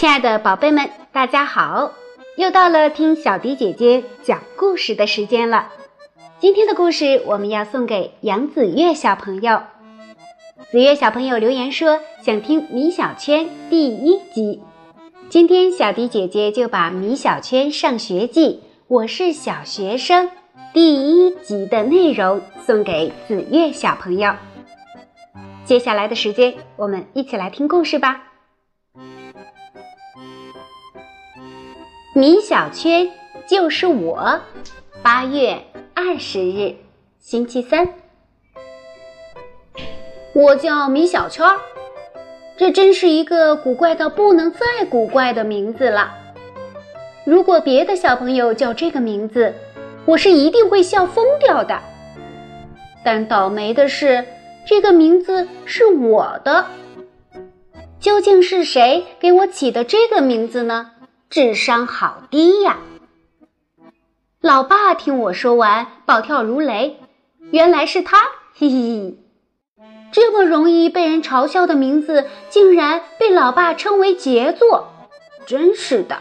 亲爱的宝贝们，大家好！又到了听小迪姐姐讲故事的时间了。今天的故事我们要送给杨子月小朋友。子月小朋友留言说想听《米小圈》第一集。今天小迪姐姐就把《米小圈上学记》我是小学生第一集的内容送给子月小朋友。接下来的时间，我们一起来听故事吧。米小圈就是我。八月二十日，星期三。我叫米小圈，这真是一个古怪到不能再古怪的名字了。如果别的小朋友叫这个名字，我是一定会笑疯掉的。但倒霉的是，这个名字是我的。究竟是谁给我起的这个名字呢？智商好低呀！老爸听我说完，暴跳如雷。原来是他，嘿嘿！这么容易被人嘲笑的名字，竟然被老爸称为杰作，真是的。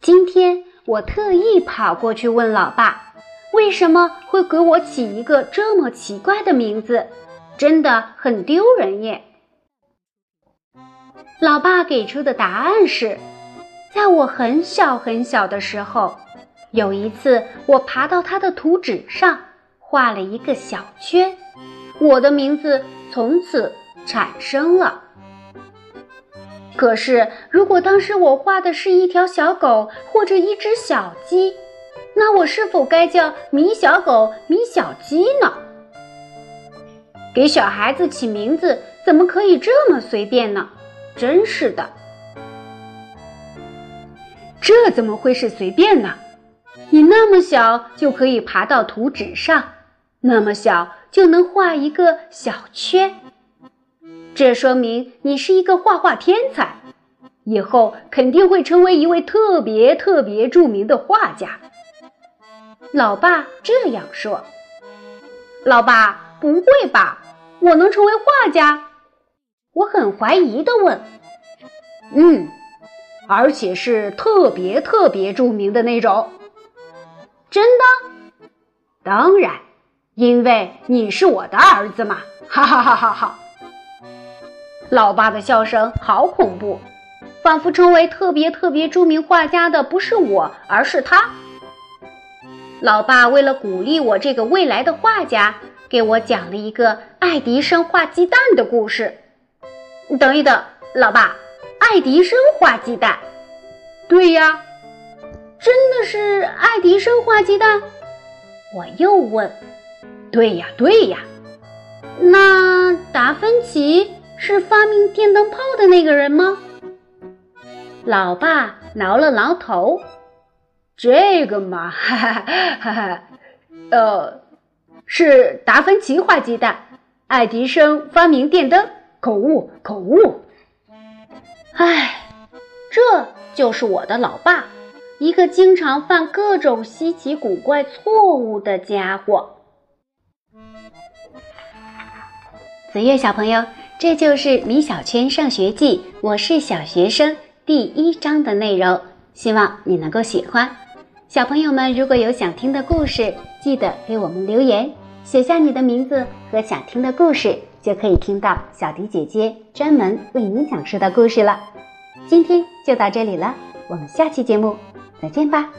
今天我特意跑过去问老爸，为什么会给我起一个这么奇怪的名字？真的很丢人耶！老爸给出的答案是，在我很小很小的时候，有一次我爬到他的图纸上画了一个小圈，我的名字从此产生了。可是，如果当时我画的是一条小狗或者一只小鸡，那我是否该叫米小狗、米小鸡呢？给小孩子起名字怎么可以这么随便呢？真是的，这怎么会是随便呢？你那么小就可以爬到图纸上，那么小就能画一个小圈，这说明你是一个画画天才，以后肯定会成为一位特别特别著名的画家。老爸这样说。老爸，不会吧？我能成为画家？我很怀疑的问：“嗯，而且是特别特别著名的那种，真的？当然，因为你是我的儿子嘛！”哈哈哈哈哈！老爸的笑声好恐怖，仿佛成为特别特别著名画家的不是我，而是他。老爸为了鼓励我这个未来的画家，给我讲了一个爱迪生画鸡蛋的故事。等一等，老爸，爱迪生画鸡蛋？对呀，真的是爱迪生画鸡蛋？我又问。对呀，对呀。那达芬奇是发明电灯泡的那个人吗？老爸挠了挠头。这个嘛，哈哈哈哈，呃，是达芬奇画鸡蛋，爱迪生发明电灯。口误，口误。唉，这就是我的老爸，一个经常犯各种稀奇古怪错误的家伙。子月小朋友，这就是《米小圈上学记》，我是小学生第一章的内容，希望你能够喜欢。小朋友们，如果有想听的故事，记得给我们留言，写下你的名字和想听的故事。就可以听到小迪姐姐专门为你讲述的故事了。今天就到这里了，我们下期节目再见吧。